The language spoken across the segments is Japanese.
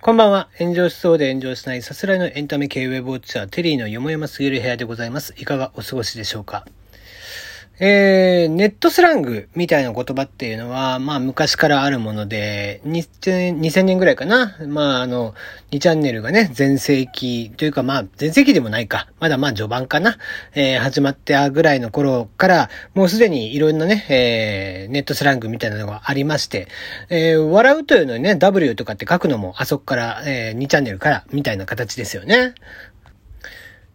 こんばんは。炎上しそうで炎上しないさすらいのエンタメ系ウェブウォッチャー、テリーのよもやますぎる部屋でございます。いかがお過ごしでしょうか？えー、ネットスラングみたいな言葉っていうのは、まあ昔からあるもので、2000年ぐらいかな。まああの、2チャンネルがね、全盛期というかまあ全盛期でもないか。まだまあ序盤かな。えー、始まったぐらいの頃から、もうすでにいろんなね、えー、ネットスラングみたいなのがありまして、えー、笑うというのにね、W とかって書くのもあそこから、えー、2チャンネルからみたいな形ですよね。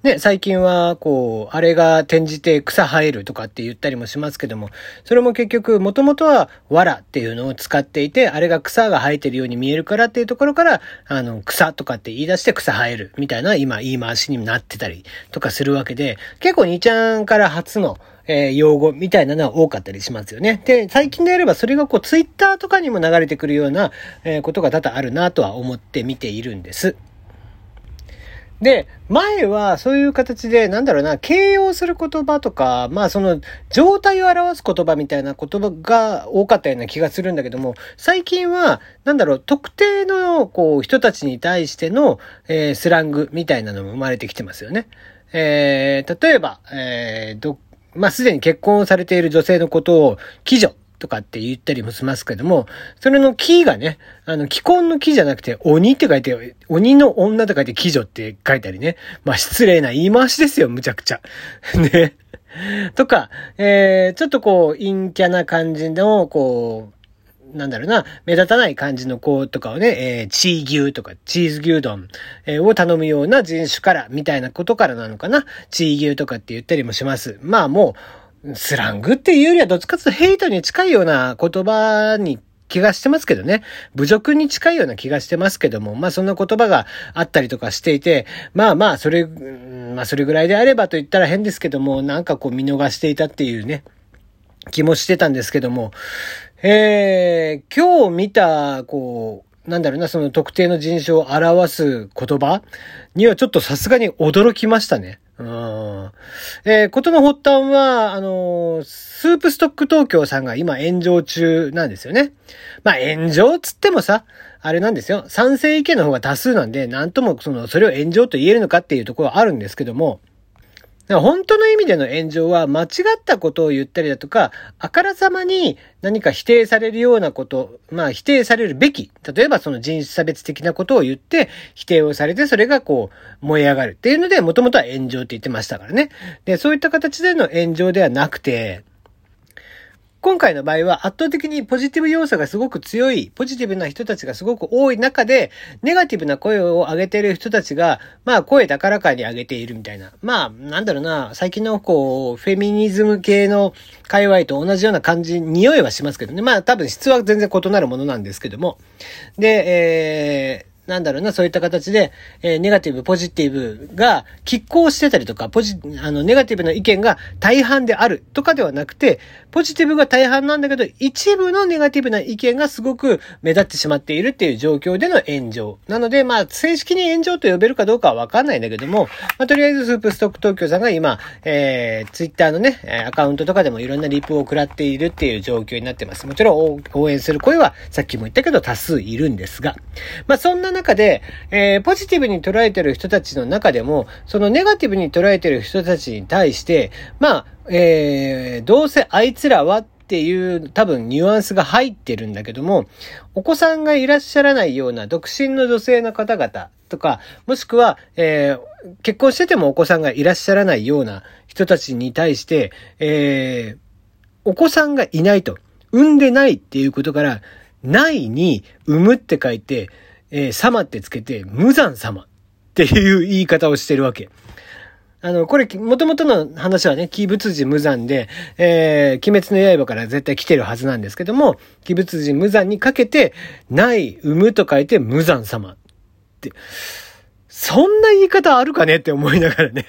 ね、最近は、こう、あれが転じて草生えるとかって言ったりもしますけども、それも結局、もともとは、藁っていうのを使っていて、あれが草が生えてるように見えるからっていうところから、あの、草とかって言い出して草生えるみたいな、今、言い回しになってたりとかするわけで、結構2ちゃんから初の、えー、用語みたいなのは多かったりしますよね。で、最近であればそれがこう、ツイッターとかにも流れてくるような、えー、ことが多々あるなとは思って見ているんです。で、前はそういう形で、なんだろうな、形容する言葉とか、まあその状態を表す言葉みたいな言葉が多かったような気がするんだけども、最近は、なんだろう、特定のこう人たちに対しての、えー、スラングみたいなのも生まれてきてますよね。えー、例えば、えー、ど、まあすでに結婚されている女性のことを、貴女とかって言ったりもしますけども、それの木がね、あの、既婚の木じゃなくて、鬼って書いて、鬼の女と書いて、貴女って書いたりね。まあ、失礼な言い回しですよ、むちゃくちゃ。ね。とか、えー、ちょっとこう、陰キャな感じの、こう、なんだろうな、目立たない感じの子とかをね、えー、チー牛とか、チーズ牛丼、えー、を頼むような人種から、みたいなことからなのかな。チー牛とかって言ったりもします。まあもう、スラングっていうよりはどっちかとヘイトに近いような言葉に気がしてますけどね。侮辱に近いような気がしてますけども、まあそんな言葉があったりとかしていて、まあまあそれ、まあそれぐらいであればと言ったら変ですけども、なんかこう見逃していたっていうね、気もしてたんですけども、えー、今日見た、こう、なんだろうな、その特定の人種を表す言葉にはちょっとさすがに驚きましたね。うん。えー、ことの発端は、あのー、スープストック東京さんが今炎上中なんですよね。まあ炎上つってもさ、あれなんですよ。賛成意見の方が多数なんで、なんともその、それを炎上と言えるのかっていうところはあるんですけども、本当の意味での炎上は間違ったことを言ったりだとか、あからさまに何か否定されるようなこと、まあ否定されるべき、例えばその人種差別的なことを言って否定をされてそれがこう燃え上がるっていうので、もともとは炎上って言ってましたからね。で、そういった形での炎上ではなくて、今回の場合は圧倒的にポジティブ要素がすごく強い、ポジティブな人たちがすごく多い中で、ネガティブな声を上げている人たちが、まあ声高らかに上げているみたいな。まあ、なんだろうな、最近のこう、フェミニズム系の界隈と同じような感じ、匂いはしますけどね。まあ多分質は全然異なるものなんですけども。で、えー、なんだろうな、そういった形で、えー、ネガティブ、ポジティブが拮抗してたりとか、ポジ、あの、ネガティブな意見が大半であるとかではなくて、ポジティブが大半なんだけど、一部のネガティブな意見がすごく目立ってしまっているっていう状況での炎上。なので、まあ、正式に炎上と呼べるかどうかはわかんないんだけども、まあ、とりあえずスープストック東京さんが今、えー、ツイッターのね、アカウントとかでもいろんなリプを食らっているっていう状況になってます。もちろん応援する声はさっきも言ったけど多数いるんですが、まあ、そんな中中で、えー、ポジティブに捉えてる人たちの中でも、そのネガティブに捉えてる人たちに対して、まあ、えー、どうせあいつらはっていう多分ニュアンスが入ってるんだけども、お子さんがいらっしゃらないような独身の女性の方々とか、もしくは、えー、結婚しててもお子さんがいらっしゃらないような人たちに対して、えー、お子さんがいないと、産んでないっていうことから、ないに産むって書いて、えー、様ってつけて、無惨様っていう言い方をしてるわけ。あの、これ、もともとの話はね、鬼仏寺無惨で、えー、鬼滅の刃から絶対来てるはずなんですけども、鬼仏寺無惨にかけて、ない、産むと書いて無惨様って、そんな言い方あるかねって思いながらね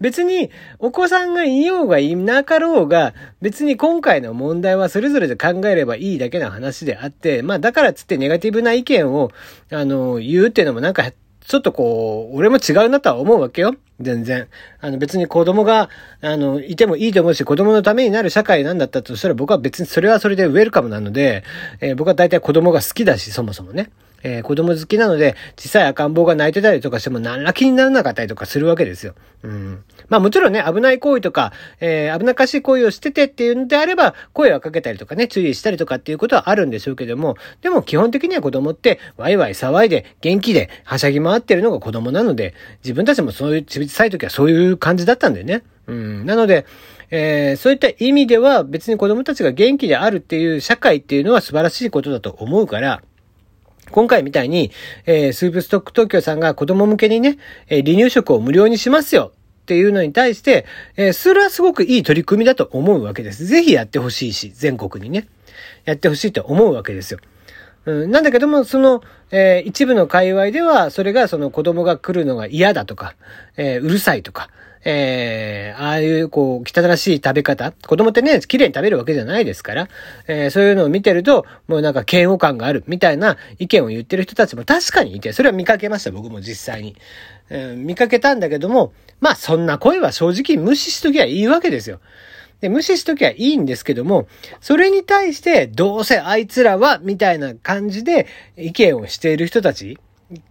別に、お子さんがいようがいなかろうが、別に今回の問題はそれぞれで考えればいいだけの話であって、まあだからつってネガティブな意見を、あの、言うっていうのもなんかちょっとこう、俺も違うなとは思うわけよ。全然。あの別に子供が、あの、いてもいいと思うし、子供のためになる社会なんだったとしたら僕は別にそれはそれでウェルカムなので、えー、僕は大体子供が好きだし、そもそもね。えー、子供好きなので、小さい赤ん坊が泣いてたりとかしても何ら気にならなかったりとかするわけですよ。うん。まあもちろんね、危ない行為とか、えー、危なっかしい行為をしててっていうんであれば、声をかけたりとかね、注意したりとかっていうことはあるんでしょうけども、でも基本的には子供って、ワイワイ騒いで、元気で、はしゃぎ回ってるのが子供なので、自分たちもそういう、小さい時はそういう感じだったんだよね。うん。なので、えー、そういった意味では別に子供たちが元気であるっていう社会っていうのは素晴らしいことだと思うから、今回みたいに、えー、スープストック東京さんが子供向けにね、えー、離乳食を無料にしますよっていうのに対して、えー、それはすごくいい取り組みだと思うわけです。ぜひやってほしいし、全国にね、やってほしいと思うわけですよ。うん、なんだけども、その、えー、一部の界隈では、それがその子供が来るのが嫌だとか、えー、うるさいとか、えー、ああいうこう、汚らしい食べ方。子供ってね、綺麗に食べるわけじゃないですから、えー、そういうのを見てると、もうなんか嫌悪感があるみたいな意見を言ってる人たちも確かにいて、それは見かけました、僕も実際に。えー、見かけたんだけども、まあそんな声は正直無視しときゃいいわけですよ。で、無視しときゃいいんですけども、それに対して、どうせあいつらは、みたいな感じで意見をしている人たち、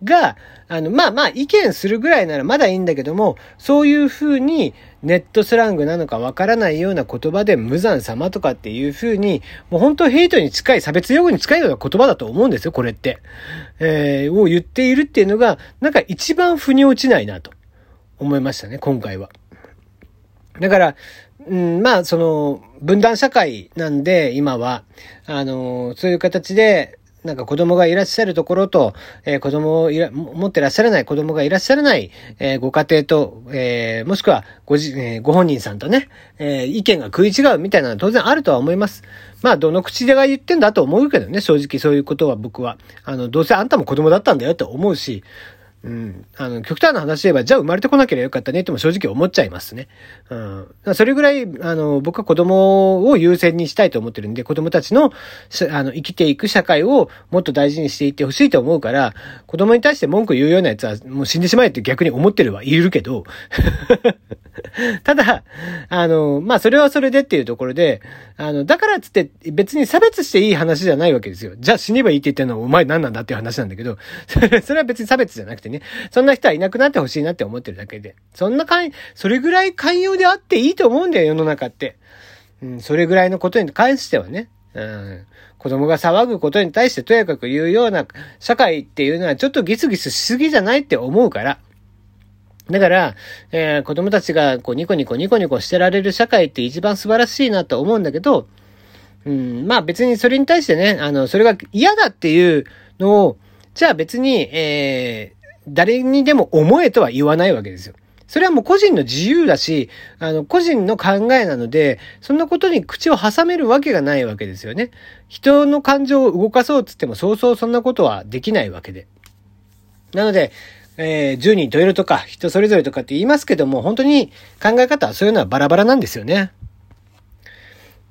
が、あの、まあまあ意見するぐらいならまだいいんだけども、そういう風にネットスラングなのかわからないような言葉で無残様とかっていう風に、もう本当ヘイトに近い、差別用語に近いような言葉だと思うんですよ、これって。えー、を言っているっていうのが、なんか一番腑に落ちないなと思いましたね、今回は。だから、うん、まあ、その、分断社会なんで、今は、あの、そういう形で、なんか子供がいらっしゃるところと、えー、子供をいら持ってらっしゃらない子供がいらっしゃらない、えー、ご家庭と、えー、もしくはごじ、えー、ご本人さんとね、えー、意見が食い違うみたいなのは当然あるとは思います。まあ、どの口でが言ってんだと思うけどね、正直そういうことは僕は。あの、どうせあんたも子供だったんだよって思うし、うん。あの、極端な話で言えば、じゃあ生まれてこなければよかったねっても正直思っちゃいますね。うん。それぐらい、あの、僕は子供を優先にしたいと思ってるんで、子供たちの、あの、生きていく社会をもっと大事にしていってほしいと思うから、子供に対して文句言うようなやつはもう死んでしまえって逆に思ってるはいるけど、ただ、あの、まあ、それはそれでっていうところで、あの、だからっつって別に差別していい話じゃないわけですよ。じゃあ死ねばいいって言ってんのはお前何なんだっていう話なんだけど、それは別に差別じゃなくてね、そんな人はいなくなってほしいなって思ってるだけで。そんなかん、それぐらい寛容であっていいと思うんだよ、世の中って。うん、それぐらいのことに関してはね。うん、子供が騒ぐことに対してとやかく言うような社会っていうのはちょっとギスギスしすぎじゃないって思うから。だから、えー、子供たちがこうニコニコニコニコしてられる社会って一番素晴らしいなと思うんだけど、うん、まあ別にそれに対してね、あの、それが嫌だっていうのを、じゃあ別に、えー、誰にでも思えとは言わないわけですよ。それはもう個人の自由だし、あの、個人の考えなので、そんなことに口を挟めるわけがないわけですよね。人の感情を動かそうっつっても、そうそうそんなことはできないわけで。なので、えー、10人十色とか人それぞれとかって言いますけども、本当に考え方はそういうのはバラバラなんですよね。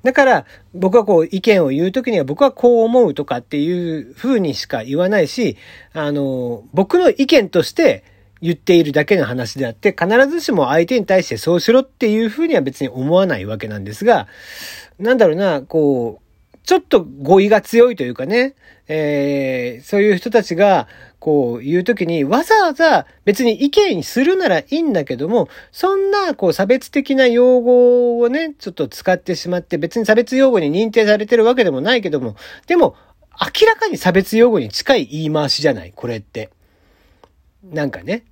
だから、僕はこう、意見を言うときには僕はこう思うとかっていう風にしか言わないし、あの、僕の意見として言っているだけの話であって、必ずしも相手に対してそうしろっていう風には別に思わないわけなんですが、なんだろうな、こう、ちょっと語彙が強いというかね、えー、そういう人たちが、こう言うときに、わざわざ別に意見にするならいいんだけども、そんな、こう差別的な用語をね、ちょっと使ってしまって、別に差別用語に認定されてるわけでもないけども、でも、明らかに差別用語に近い言い回しじゃないこれって。なんかね。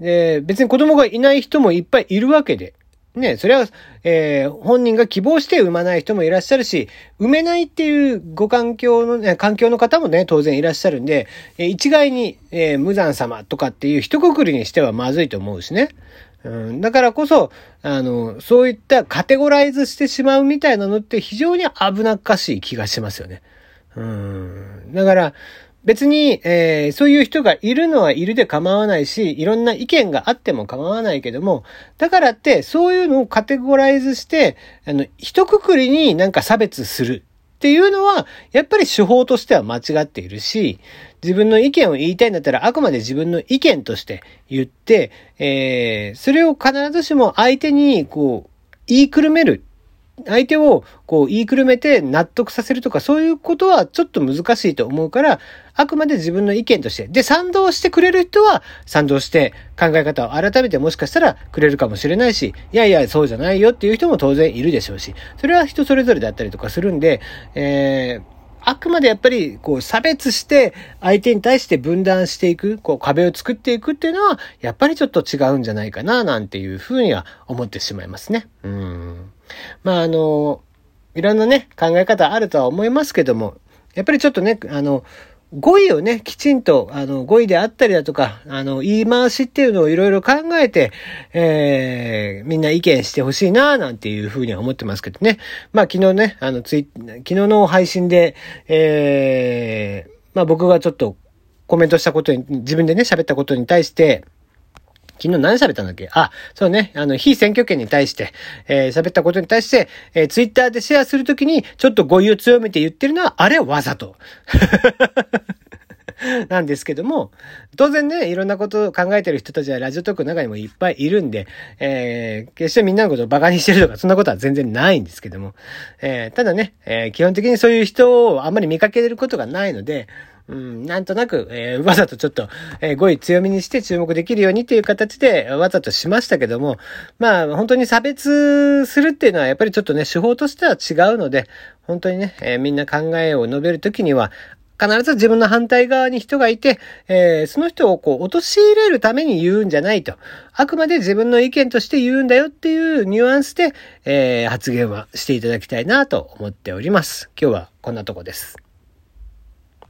で、別に子供がいない人もいっぱいいるわけで。ね、それは、えー、本人が希望して産まない人もいらっしゃるし、産めないっていうご環境のね、環境の方もね、当然いらっしゃるんで、えー、一概に、えー、無残様とかっていう一括りにしてはまずいと思うしね。うん、だからこそ、あの、そういったカテゴライズしてしまうみたいなのって非常に危なっかしい気がしますよね。うん。だから、別に、えー、そういう人がいるのはいるで構わないし、いろんな意見があっても構わないけども、だからって、そういうのをカテゴライズして、あの、一括りになんか差別するっていうのは、やっぱり手法としては間違っているし、自分の意見を言いたいんだったら、あくまで自分の意見として言って、えー、それを必ずしも相手に、こう、言いくるめる相手をこう言いくるめて納得させるとかそういうことはちょっと難しいと思うから、あくまで自分の意見として。で、賛同してくれる人は賛同して考え方を改めてもしかしたらくれるかもしれないし、いやいや、そうじゃないよっていう人も当然いるでしょうし、それは人それぞれだったりとかするんで、えーあくまでやっぱり、こう、差別して、相手に対して分断していく、こう、壁を作っていくっていうのは、やっぱりちょっと違うんじゃないかな、なんていうふうには思ってしまいますね。うん。まあ、あの、いろんなね、考え方あるとは思いますけども、やっぱりちょっとね、あの、語彙をね、きちんと、あの、語彙であったりだとか、あの、言い回しっていうのをいろいろ考えて、えー、みんな意見してほしいな、なんていうふうには思ってますけどね。まあ、昨日ね、あの、ツイ昨日の配信で、えー、まあ僕がちょっとコメントしたことに、自分でね、喋ったことに対して、昨日何喋ったんだっけ？あ、そうね。あの、非選挙権に対して、えー、喋ったことに対して、えー、ツイッターでシェアするときに、ちょっと語彙を強めて言ってるのは、あれはわざと。なんですけども、当然ね、いろんなことを考えてる人たちはラジオトークの中にもいっぱいいるんで、えー、決してみんなのことを馬鹿にしてるとか、そんなことは全然ないんですけども、えー、ただね、えー、基本的にそういう人をあんまり見かけることがないので、うん、なんとなく、えー、わざとちょっと、えー、語彙強めにして注目できるようにっていう形で、わざとしましたけども、まあ、本当に差別するっていうのは、やっぱりちょっとね、手法としては違うので、本当にね、えー、みんな考えを述べるときには、必ず自分の反対側に人がいて、えー、その人をこう、陥れるために言うんじゃないと。あくまで自分の意見として言うんだよっていうニュアンスで、えー、発言はしていただきたいなと思っております。今日はこんなとこです。